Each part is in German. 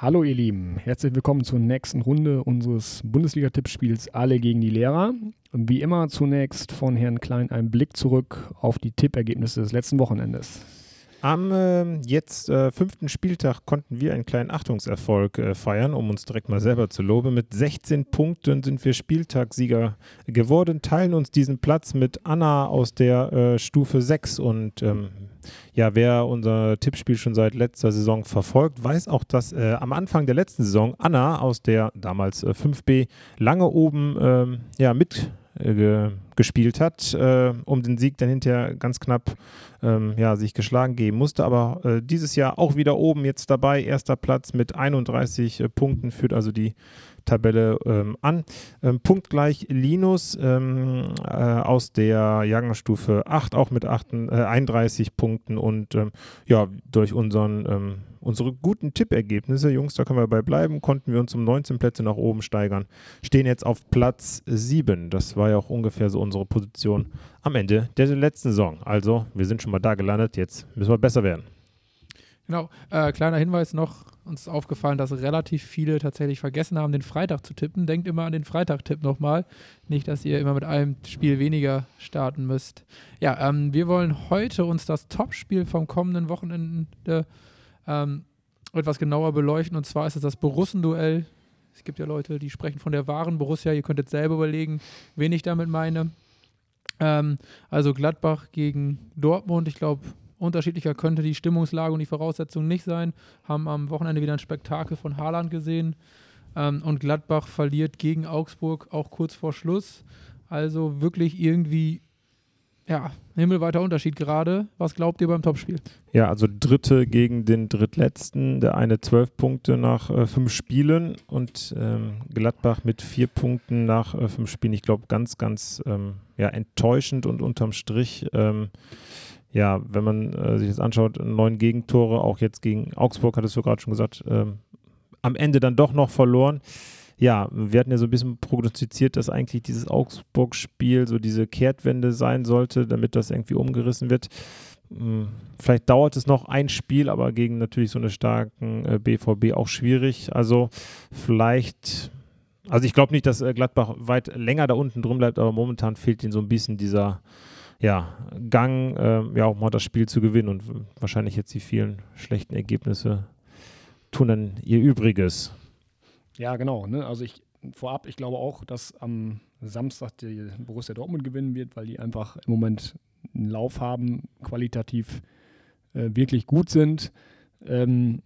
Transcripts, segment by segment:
Hallo ihr Lieben, herzlich willkommen zur nächsten Runde unseres Bundesliga-Tippspiels Alle gegen die Lehrer. Wie immer zunächst von Herrn Klein ein Blick zurück auf die Tippergebnisse des letzten Wochenendes. Am äh, jetzt äh, fünften Spieltag konnten wir einen kleinen Achtungserfolg äh, feiern, um uns direkt mal selber zu loben. Mit 16 Punkten sind wir Spieltagssieger geworden, teilen uns diesen Platz mit Anna aus der äh, Stufe 6. Und ähm, ja, wer unser Tippspiel schon seit letzter Saison verfolgt, weiß auch, dass äh, am Anfang der letzten Saison Anna aus der damals 5b äh, lange oben ähm, ja, mit ge gespielt hat, äh, um den Sieg dann hinterher ganz knapp ähm, ja, sich geschlagen geben musste. Aber äh, dieses Jahr auch wieder oben jetzt dabei. Erster Platz mit 31 äh, Punkten führt also die Tabelle ähm, an. Ähm, punktgleich Linus ähm, äh, aus der Jahrgangsstufe 8 auch mit 8, 31 Punkten und ähm, ja, durch unseren ähm, unsere guten Tippergebnisse, Jungs, da können wir bei bleiben, konnten wir uns um 19 Plätze nach oben steigern. Stehen jetzt auf Platz 7. Das war ja auch ungefähr so unsere Position am Ende der letzten Saison. Also, wir sind schon mal da gelandet, jetzt müssen wir besser werden. Genau, äh, kleiner Hinweis noch, uns ist aufgefallen, dass relativ viele tatsächlich vergessen haben, den Freitag zu tippen. Denkt immer an den Freitag-Tipp nochmal. Nicht, dass ihr immer mit einem Spiel weniger starten müsst. Ja, ähm, wir wollen heute uns das Topspiel vom kommenden Wochenende ähm, etwas genauer beleuchten. Und zwar ist es das Borussen-Duell. Es gibt ja Leute, die sprechen von der wahren Borussia. Ihr könnt jetzt selber überlegen, wen ich damit meine. Ähm, also Gladbach gegen Dortmund. Ich glaube, unterschiedlicher könnte die Stimmungslage und die Voraussetzungen nicht sein. Haben am Wochenende wieder ein Spektakel von Haaland gesehen. Ähm, und Gladbach verliert gegen Augsburg auch kurz vor Schluss. Also wirklich irgendwie ja, himmelweiter Unterschied gerade. Was glaubt ihr beim Topspiel? Ja, also Dritte gegen den Drittletzten. Der eine zwölf Punkte nach äh, fünf Spielen und ähm, Gladbach mit vier Punkten nach äh, fünf Spielen. Ich glaube, ganz, ganz ähm, ja, enttäuschend und unterm Strich. Ähm, ja, wenn man äh, sich das anschaut, neun Gegentore, auch jetzt gegen Augsburg, hattest du gerade schon gesagt, ähm, am Ende dann doch noch verloren ja, wir hatten ja so ein bisschen prognostiziert, dass eigentlich dieses Augsburg-Spiel so diese Kehrtwende sein sollte, damit das irgendwie umgerissen wird. Hm, vielleicht dauert es noch ein Spiel, aber gegen natürlich so eine starken äh, BVB auch schwierig. Also vielleicht, also ich glaube nicht, dass äh, Gladbach weit länger da unten drin bleibt, aber momentan fehlt ihnen so ein bisschen dieser ja, Gang, äh, ja auch mal das Spiel zu gewinnen und wahrscheinlich jetzt die vielen schlechten Ergebnisse tun dann ihr Übriges. Ja, genau. Ne? Also ich vorab, ich glaube auch, dass am Samstag die Borussia Dortmund gewinnen wird, weil die einfach im Moment einen Lauf haben, qualitativ äh, wirklich gut sind. Ähm,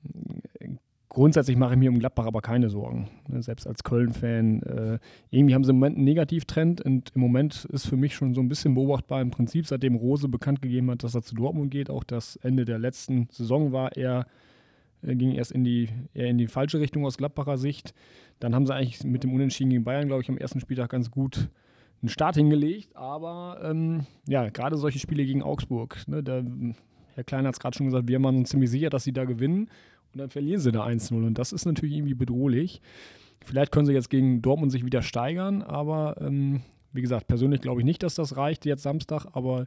grundsätzlich mache ich mir um Gladbach aber keine Sorgen. Ne? Selbst als Köln-Fan. Äh, irgendwie haben sie im Moment einen Negativtrend und im Moment ist für mich schon so ein bisschen beobachtbar im Prinzip, seitdem Rose bekannt gegeben hat, dass er zu Dortmund geht. Auch das Ende der letzten Saison war er ging erst in die, eher in die falsche Richtung aus Gladbacher Sicht. Dann haben sie eigentlich mit dem Unentschieden gegen Bayern, glaube ich, am ersten Spieltag ganz gut einen Start hingelegt. Aber ähm, ja, gerade solche Spiele gegen Augsburg, ne, da, Herr Klein hat es gerade schon gesagt, wir waren uns ziemlich sicher, dass sie da gewinnen. Und dann verlieren sie da 1-0. Und das ist natürlich irgendwie bedrohlich. Vielleicht können sie jetzt gegen Dortmund sich wieder steigern, aber ähm, wie gesagt, persönlich glaube ich nicht, dass das reicht jetzt Samstag, aber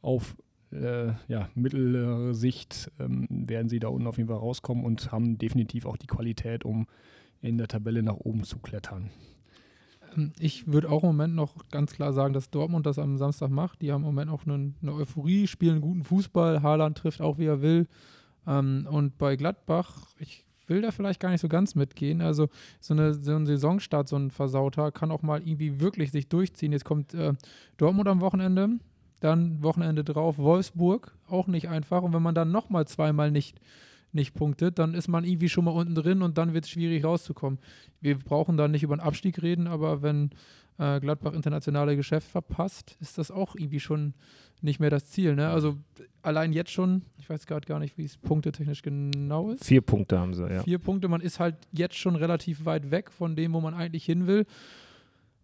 auf äh, ja, mittlere Sicht ähm, werden sie da unten auf jeden Fall rauskommen und haben definitiv auch die Qualität, um in der Tabelle nach oben zu klettern. Ähm, ich würde auch im Moment noch ganz klar sagen, dass Dortmund das am Samstag macht. Die haben im Moment auch eine, eine Euphorie, spielen guten Fußball. Haaland trifft auch, wie er will. Ähm, und bei Gladbach, ich will da vielleicht gar nicht so ganz mitgehen. Also so, eine, so ein Saisonstart, so ein Versauter, kann auch mal irgendwie wirklich sich durchziehen. Jetzt kommt äh, Dortmund am Wochenende. Dann Wochenende drauf Wolfsburg, auch nicht einfach. Und wenn man dann nochmal zweimal nicht, nicht punktet, dann ist man irgendwie schon mal unten drin und dann wird es schwierig rauszukommen. Wir brauchen da nicht über einen Abstieg reden, aber wenn äh, Gladbach internationale Geschäft verpasst, ist das auch irgendwie schon nicht mehr das Ziel. Ne? Also allein jetzt schon, ich weiß gerade gar nicht, wie es punktetechnisch genau ist. Vier Punkte haben sie, ja. Vier Punkte, man ist halt jetzt schon relativ weit weg von dem, wo man eigentlich hin will.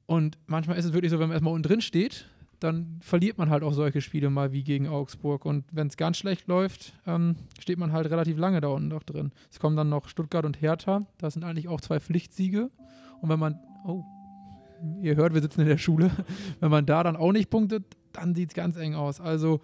Und manchmal ist es wirklich so, wenn man erstmal unten drin steht, dann verliert man halt auch solche Spiele mal wie gegen Augsburg. Und wenn es ganz schlecht läuft, ähm, steht man halt relativ lange da unten noch drin. Es kommen dann noch Stuttgart und Hertha. Das sind eigentlich auch zwei Pflichtsiege. Und wenn man, oh, ihr hört, wir sitzen in der Schule. Wenn man da dann auch nicht punktet, dann sieht es ganz eng aus. Also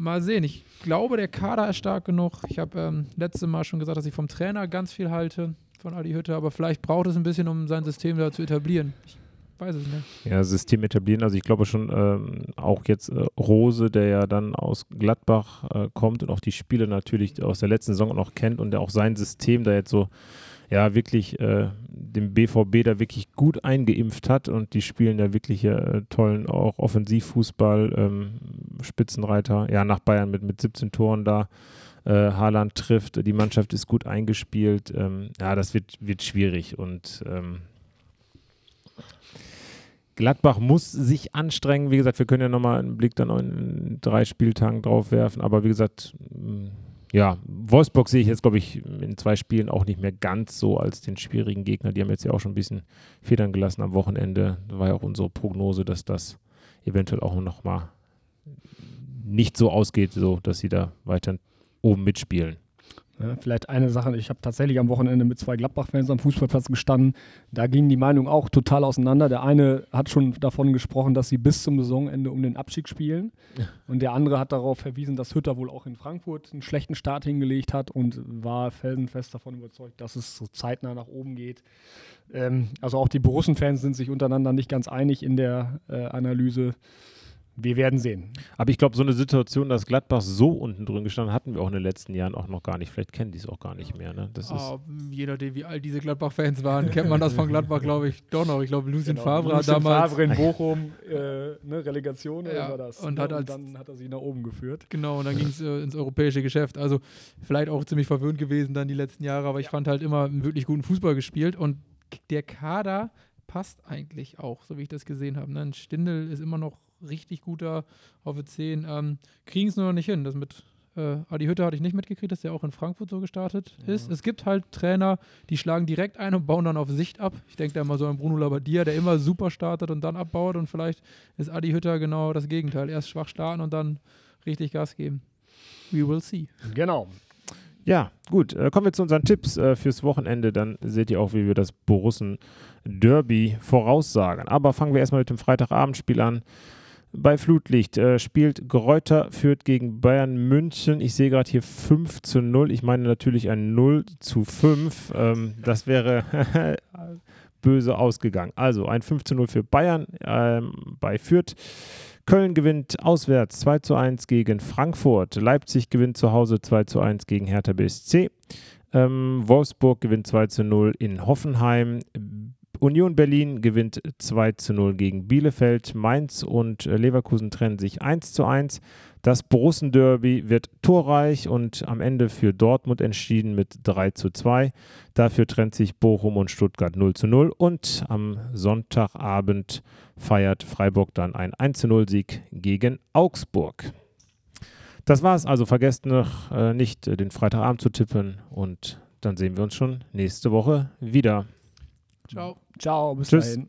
Mal sehen. Ich glaube, der Kader ist stark genug. Ich habe ähm, letztes Mal schon gesagt, dass ich vom Trainer ganz viel halte, von Adi Hütte, aber vielleicht braucht es ein bisschen, um sein System da zu etablieren. Ich weiß es nicht. Ja, System etablieren. Also ich glaube schon ähm, auch jetzt äh, Rose, der ja dann aus Gladbach äh, kommt und auch die Spiele natürlich aus der letzten Saison noch kennt und der auch sein System da jetzt so ja wirklich äh, dem BVB da wirklich gut eingeimpft hat und die spielen ja wirklich äh, tollen auch Offensivfußball, ähm, Spitzenreiter, ja nach Bayern mit, mit 17 Toren da. Äh, Haaland trifft, die Mannschaft ist gut eingespielt. Ähm, ja, das wird, wird schwierig und ähm, Gladbach muss sich anstrengen. Wie gesagt, wir können ja nochmal einen Blick dann in drei Spieltagen drauf werfen. Aber wie gesagt, mm, ja, Wolfsburg sehe ich jetzt, glaube ich, in zwei Spielen auch nicht mehr ganz so als den schwierigen Gegner. Die haben jetzt ja auch schon ein bisschen Federn gelassen am Wochenende. Da war ja auch unsere Prognose, dass das eventuell auch nochmal nicht so ausgeht, so dass sie da weiter oben mitspielen. Ja, vielleicht eine Sache, ich habe tatsächlich am Wochenende mit zwei Gladbach-Fans am Fußballplatz gestanden. Da gingen die Meinungen auch total auseinander. Der eine hat schon davon gesprochen, dass sie bis zum Saisonende um den Abstieg spielen. Ja. Und der andere hat darauf verwiesen, dass Hütter wohl auch in Frankfurt einen schlechten Start hingelegt hat und war felsenfest davon überzeugt, dass es so zeitnah nach oben geht. Ähm, also auch die Borussen-Fans sind sich untereinander nicht ganz einig in der äh, Analyse. Wir werden sehen. Aber ich glaube, so eine Situation, dass Gladbach so unten drin gestanden, hatten wir auch in den letzten Jahren auch noch gar nicht. Vielleicht kennen die es auch gar nicht mehr. Ne? Das oh, je nachdem, wie alt diese Gladbach-Fans waren, kennt man das von Gladbach, glaube ich, doch noch. Ich glaube, Lucien genau, Favre hat damals. Favre in Bochum, äh, ne, Relegation ja, war das. Und, ne? hat und dann hat er sich nach oben geführt. Genau, und dann ging es äh, ins europäische Geschäft. Also vielleicht auch ziemlich verwöhnt gewesen dann die letzten Jahre, aber ich fand halt immer einen wirklich guten Fußball gespielt und der Kader passt eigentlich auch, so wie ich das gesehen habe. Ne? Stindel ist immer noch richtig guter auf der 10. Ähm, Kriegen es nur noch nicht hin. Das mit äh, Adi Hütte hatte ich nicht mitgekriegt, dass der auch in Frankfurt so gestartet ja. ist. Es gibt halt Trainer, die schlagen direkt ein und bauen dann auf Sicht ab. Ich denke da mal so an Bruno Labbadia, der immer super startet und dann abbaut und vielleicht ist Adi Hütter genau das Gegenteil. Erst schwach starten und dann richtig Gas geben. We will see. Genau. Ja, gut. Äh, kommen wir zu unseren Tipps äh, fürs Wochenende. Dann seht ihr auch, wie wir das Borussen Derby voraussagen. Aber fangen wir erstmal mit dem Freitagabendspiel an. Bei Flutlicht äh, spielt Gräuter, führt gegen Bayern München. Ich sehe gerade hier 5 zu 0. Ich meine natürlich ein 0 zu 5. Ähm, das wäre böse ausgegangen. Also ein 5 zu 0 für Bayern ähm, bei Fürth. Köln gewinnt auswärts 2 zu 1 gegen Frankfurt. Leipzig gewinnt zu Hause 2 zu 1 gegen Hertha BSC. Ähm, Wolfsburg gewinnt 2 zu 0 in Hoffenheim. Union Berlin gewinnt 2 zu 0 gegen Bielefeld. Mainz und äh, Leverkusen trennen sich 1 zu 1. Das Borussen-Derby wird torreich und am Ende für Dortmund entschieden mit 3 zu 2. Dafür trennt sich Bochum und Stuttgart 0 zu 0. Und am Sonntagabend feiert Freiburg dann ein 1 zu 0 Sieg gegen Augsburg. Das war's also. Vergesst noch äh, nicht, äh, den Freitagabend zu tippen und dann sehen wir uns schon nächste Woche wieder. Ciao. Ciao, bis Tschüss. dahin.